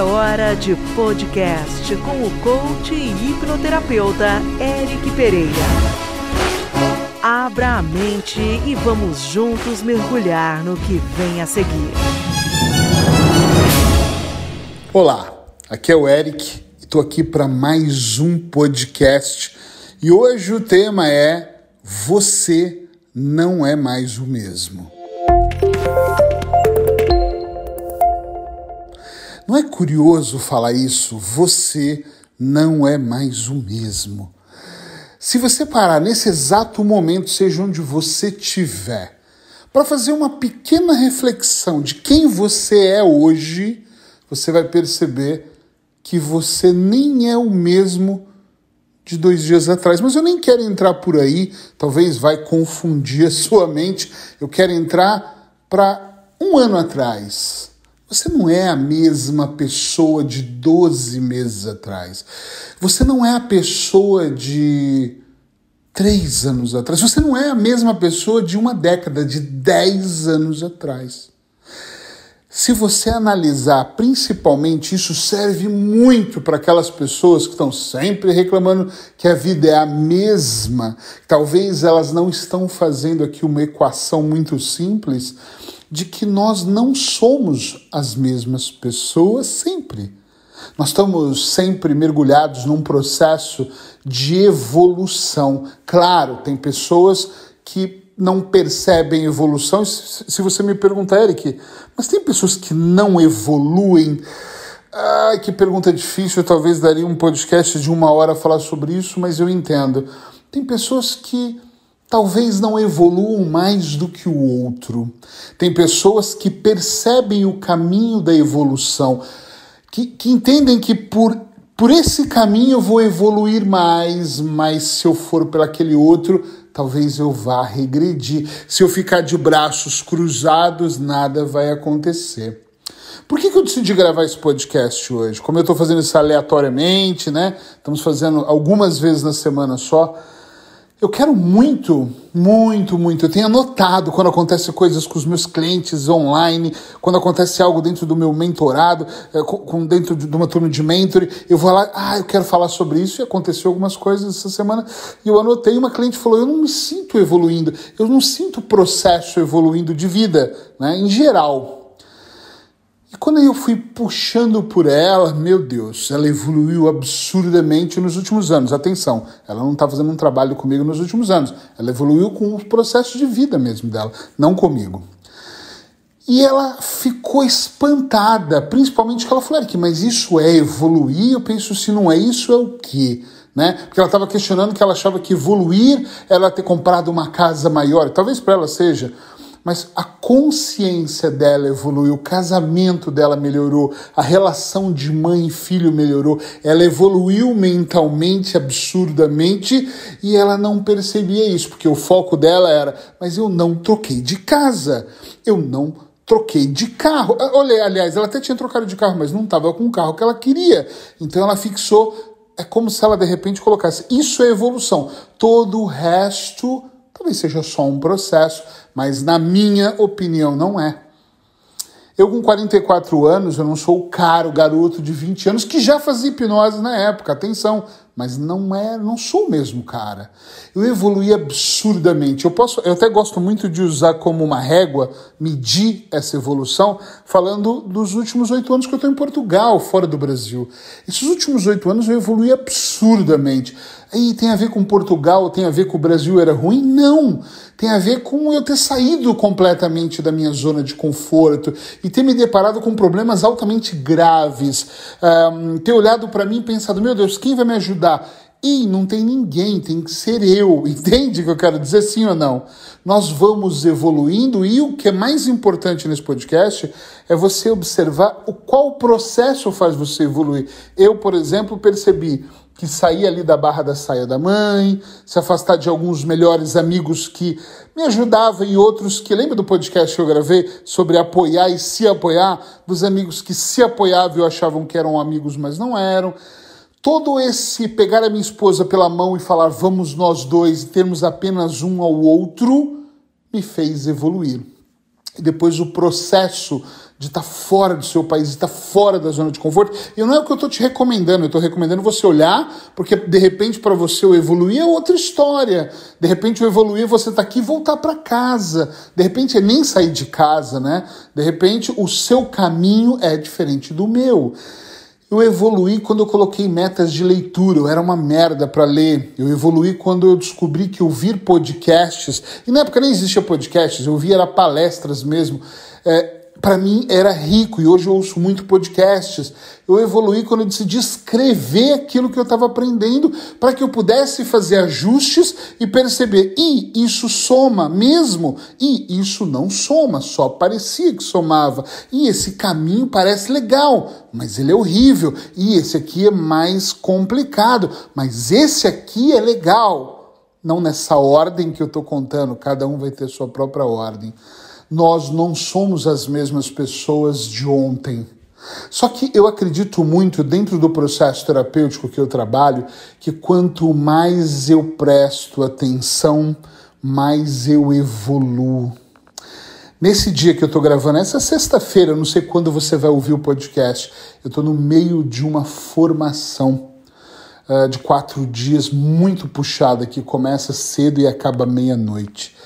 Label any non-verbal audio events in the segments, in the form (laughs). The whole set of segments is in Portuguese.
É hora de podcast com o coach e hipnoterapeuta Eric Pereira. Abra a mente e vamos juntos mergulhar no que vem a seguir. Olá, aqui é o Eric e estou aqui para mais um podcast. E hoje o tema é Você não é mais o mesmo. Não é curioso falar isso? Você não é mais o mesmo. Se você parar nesse exato momento, seja onde você estiver, para fazer uma pequena reflexão de quem você é hoje, você vai perceber que você nem é o mesmo de dois dias atrás. Mas eu nem quero entrar por aí, talvez vai confundir a sua mente. Eu quero entrar para um ano atrás. Você não é a mesma pessoa de 12 meses atrás. Você não é a pessoa de três anos atrás. Você não é a mesma pessoa de uma década, de 10 anos atrás. Se você analisar, principalmente, isso serve muito para aquelas pessoas que estão sempre reclamando que a vida é a mesma. Talvez elas não estão fazendo aqui uma equação muito simples de que nós não somos as mesmas pessoas sempre. Nós estamos sempre mergulhados num processo de evolução. Claro, tem pessoas que não percebem evolução. Se você me perguntar, Eric, mas tem pessoas que não evoluem? Ai, que pergunta difícil. Eu talvez daria um podcast de uma hora a falar sobre isso, mas eu entendo. Tem pessoas que talvez não evoluam mais do que o outro. Tem pessoas que percebem o caminho da evolução, que, que entendem que por, por esse caminho eu vou evoluir mais, mas se eu for por aquele outro, talvez eu vá regredir. Se eu ficar de braços cruzados, nada vai acontecer. Por que, que eu decidi gravar esse podcast hoje? Como eu estou fazendo isso aleatoriamente, né? Estamos fazendo algumas vezes na semana só. Eu quero muito, muito, muito. Eu tenho anotado quando acontece coisas com os meus clientes online, quando acontece algo dentro do meu mentorado, eh, com, dentro de uma turma de mentor, eu vou lá, ah, eu quero falar sobre isso. E aconteceu algumas coisas essa semana e eu anotei. Uma cliente falou: eu não me sinto evoluindo, eu não sinto o processo evoluindo de vida, né, em geral. Quando eu fui puxando por ela, meu Deus, ela evoluiu absurdamente nos últimos anos. Atenção, ela não está fazendo um trabalho comigo nos últimos anos. Ela evoluiu com o processo de vida mesmo dela, não comigo. E ela ficou espantada, principalmente que ela falou, Eric, mas isso é evoluir? Eu penso, se não é isso, é o quê? Né? Porque ela estava questionando que ela achava que evoluir era ter comprado uma casa maior. Talvez para ela seja mas a consciência dela evoluiu, o casamento dela melhorou, a relação de mãe e filho melhorou, ela evoluiu mentalmente, absurdamente, e ela não percebia isso, porque o foco dela era: mas eu não troquei de casa, eu não troquei de carro. Ah, olha, aliás, ela até tinha trocado de carro, mas não estava com o carro que ela queria. Então ela fixou. É como se ela de repente colocasse: isso é evolução. Todo o resto talvez seja só um processo mas na minha opinião não é. Eu com 44 anos, eu não sou o caro garoto de 20 anos que já fazia hipnose na época, atenção, mas não é, não sou o mesmo cara. Eu evolui absurdamente. Eu posso, eu até gosto muito de usar como uma régua medir essa evolução, falando dos últimos oito anos que eu estou em Portugal, fora do Brasil. Esses últimos oito anos eu evolui absurdamente. Aí tem a ver com Portugal, tem a ver com o Brasil era ruim? Não tem a ver com eu ter saído completamente da minha zona de conforto e ter me deparado com problemas altamente graves, um, ter olhado para mim e pensado, meu Deus, quem vai me ajudar? E não tem ninguém, tem que ser eu. (laughs) Entende o que eu quero dizer, sim ou não? Nós vamos evoluindo e o que é mais importante nesse podcast é você observar o qual processo faz você evoluir. Eu, por exemplo, percebi que sair ali da barra da saia da mãe, se afastar de alguns melhores amigos que me ajudavam e outros que, lembra do podcast que eu gravei sobre apoiar e se apoiar, dos amigos que se apoiavam e achavam que eram amigos, mas não eram. Todo esse pegar a minha esposa pela mão e falar vamos nós dois e termos apenas um ao outro me fez evoluir. E depois o processo de estar tá fora do seu país, de estar tá fora da zona de conforto. E não é o que eu estou te recomendando, eu estou recomendando você olhar, porque de repente para você o evoluir é outra história. De repente o evoluir é você tá aqui e voltar para casa. De repente é nem sair de casa, né? De repente o seu caminho é diferente do meu. Eu evoluí quando eu coloquei metas de leitura, eu era uma merda para ler. Eu evoluí quando eu descobri que ouvir podcasts, e na época nem existia podcasts, eu ouvia era palestras mesmo. É, para mim era rico e hoje eu ouço muito podcasts. Eu evoluí quando eu decidi escrever aquilo que eu estava aprendendo para que eu pudesse fazer ajustes e perceber, e isso soma mesmo, e isso não soma, só parecia que somava. E esse caminho parece legal, mas ele é horrível. E esse aqui é mais complicado, mas esse aqui é legal. Não nessa ordem que eu estou contando, cada um vai ter sua própria ordem nós não somos as mesmas pessoas de ontem. Só que eu acredito muito, dentro do processo terapêutico que eu trabalho, que quanto mais eu presto atenção, mais eu evoluo. Nesse dia que eu estou gravando, essa sexta-feira, não sei quando você vai ouvir o podcast, eu estou no meio de uma formação uh, de quatro dias muito puxada, que começa cedo e acaba meia-noite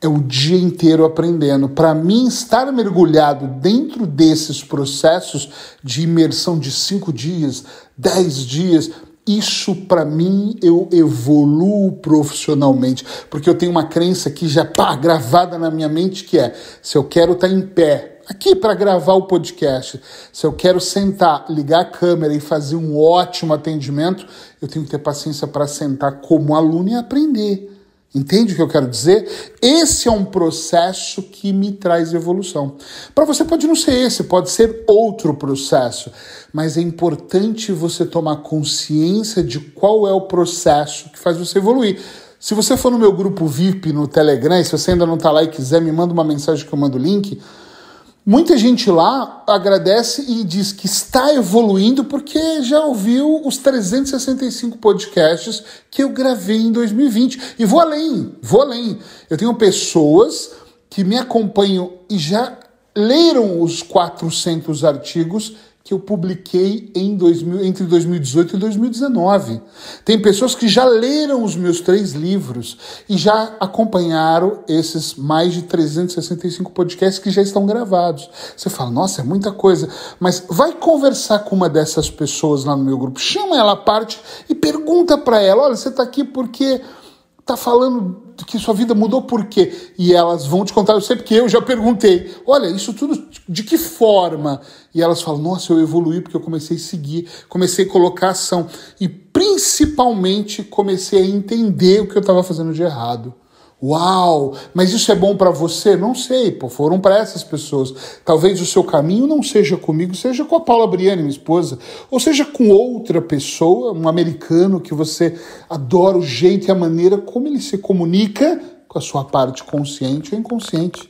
é o dia inteiro aprendendo. Para mim, estar mergulhado dentro desses processos de imersão de cinco dias, dez dias, isso para mim eu evoluo profissionalmente, porque eu tenho uma crença que já pá, gravada na minha mente que é: se eu quero estar tá em pé aqui para gravar o podcast, se eu quero sentar, ligar a câmera e fazer um ótimo atendimento, eu tenho que ter paciência para sentar como aluno e aprender. Entende o que eu quero dizer? Esse é um processo que me traz evolução. Para você pode não ser esse, pode ser outro processo, mas é importante você tomar consciência de qual é o processo que faz você evoluir. Se você for no meu grupo VIP no Telegram, se você ainda não está lá e quiser, me manda uma mensagem que eu mando o link. Muita gente lá agradece e diz que está evoluindo porque já ouviu os 365 podcasts que eu gravei em 2020. E vou além, vou além. Eu tenho pessoas que me acompanham e já leram os 400 artigos que eu publiquei em 2000, entre 2018 e 2019. Tem pessoas que já leram os meus três livros e já acompanharam esses mais de 365 podcasts que já estão gravados. Você fala, nossa, é muita coisa. Mas vai conversar com uma dessas pessoas lá no meu grupo, chama ela à parte e pergunta para ela: olha, você está aqui porque tá falando que sua vida mudou por quê? E elas vão te contar, eu sei porque eu já perguntei, olha, isso tudo de que forma? E elas falam, nossa, eu evolui porque eu comecei a seguir, comecei a colocar ação e principalmente comecei a entender o que eu estava fazendo de errado. Uau! Mas isso é bom para você? Não sei, pô, foram para essas pessoas. Talvez o seu caminho não seja comigo, seja com a Paula Briani, minha esposa, ou seja com outra pessoa, um americano que você adora o jeito e a maneira como ele se comunica com a sua parte consciente ou inconsciente.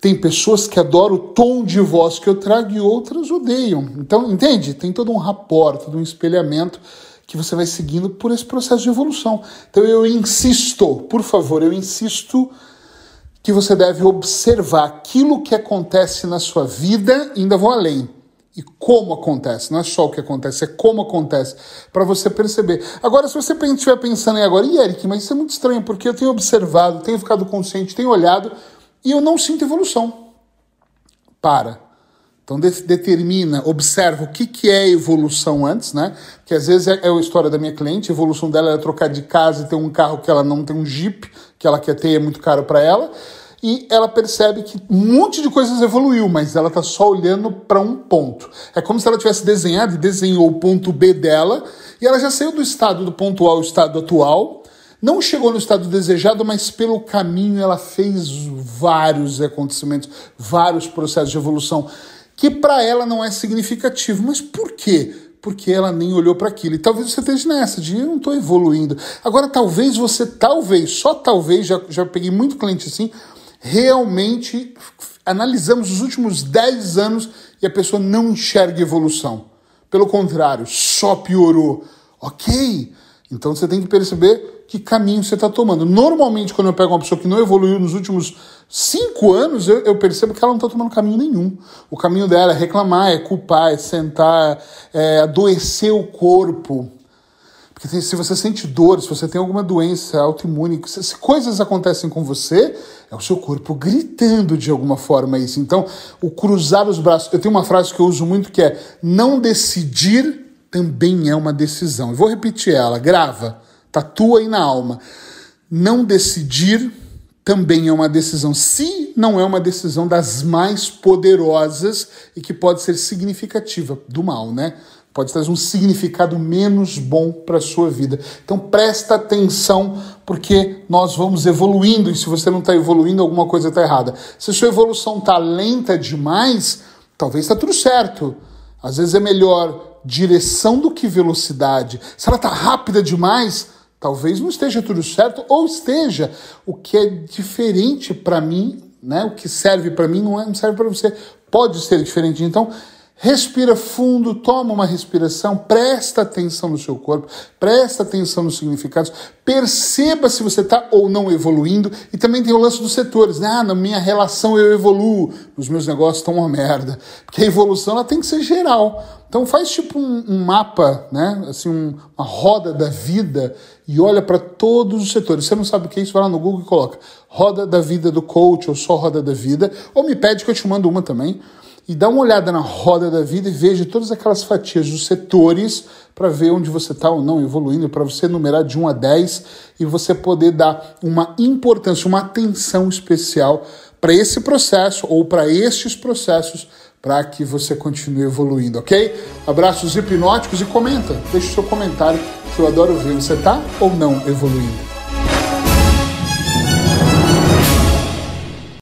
Tem pessoas que adoram o tom de voz que eu trago e outras odeiam. Então, entende? Tem todo um rapport, todo um espelhamento que você vai seguindo por esse processo de evolução. Então eu insisto, por favor, eu insisto que você deve observar aquilo que acontece na sua vida, ainda vou além. E como acontece, não é só o que acontece, é como acontece, para você perceber. Agora, se você estiver pensando em agora, e Eric, mas isso é muito estranho, porque eu tenho observado, tenho ficado consciente, tenho olhado e eu não sinto evolução. Para então de determina, observa o que, que é evolução antes, né? Que às vezes é, é a história da minha cliente, a evolução dela é trocar de casa e ter um carro que ela não tem um Jeep, que ela quer ter, é muito caro para ela. E ela percebe que um monte de coisas evoluiu, mas ela está só olhando para um ponto. É como se ela tivesse desenhado e desenhou o ponto B dela, e ela já saiu do estado do ponto A ao estado atual, não chegou no estado desejado, mas pelo caminho ela fez vários acontecimentos, vários processos de evolução que para ela não é significativo. Mas por quê? Porque ela nem olhou para aquilo. E talvez você esteja nessa, de eu não estou evoluindo. Agora, talvez você, talvez, só talvez, já, já peguei muito cliente assim, realmente analisamos os últimos 10 anos e a pessoa não enxerga evolução. Pelo contrário, só piorou. Ok, então você tem que perceber que caminho você está tomando. Normalmente, quando eu pego uma pessoa que não evoluiu nos últimos cinco anos, eu, eu percebo que ela não está tomando caminho nenhum. O caminho dela é reclamar, é culpar, é sentar, é adoecer o corpo. Porque se você sente dor, se você tem alguma doença autoimune, se, coisas acontecem com você, é o seu corpo gritando de alguma forma isso. Então, o cruzar os braços. Eu tenho uma frase que eu uso muito que é: não decidir também é uma decisão. Eu vou repetir ela, grava, tatua aí na alma. Não decidir também é uma decisão, se não é uma decisão das mais poderosas e que pode ser significativa do mal, né? Pode trazer um significado menos bom para a sua vida. Então presta atenção, porque nós vamos evoluindo, e se você não está evoluindo, alguma coisa está errada. Se a sua evolução está lenta demais, talvez está tudo certo. Às vezes é melhor direção do que velocidade. Se ela está rápida demais, talvez não esteja tudo certo, ou esteja. O que é diferente para mim, né? o que serve para mim não, é, não serve para você. Pode ser diferente. Então, Respira fundo, toma uma respiração, presta atenção no seu corpo, presta atenção nos significados, perceba se você está ou não evoluindo. E também tem o lance dos setores, né? Ah, na minha relação eu evoluo, os meus negócios estão uma merda. Porque a evolução ela tem que ser geral. Então faz tipo um, um mapa, né? Assim, um, uma roda da vida e olha para todos os setores. Você não sabe o que é isso? Vai lá no Google e coloca roda da vida do coach ou só roda da vida. Ou me pede que eu te mando uma também e dá uma olhada na roda da vida e veja todas aquelas fatias dos setores para ver onde você está ou não evoluindo, para você numerar de 1 a 10 e você poder dar uma importância, uma atenção especial para esse processo ou para estes processos para que você continue evoluindo, ok? Abraços hipnóticos e comenta, deixe o seu comentário que eu adoro ver. Você está ou não evoluindo?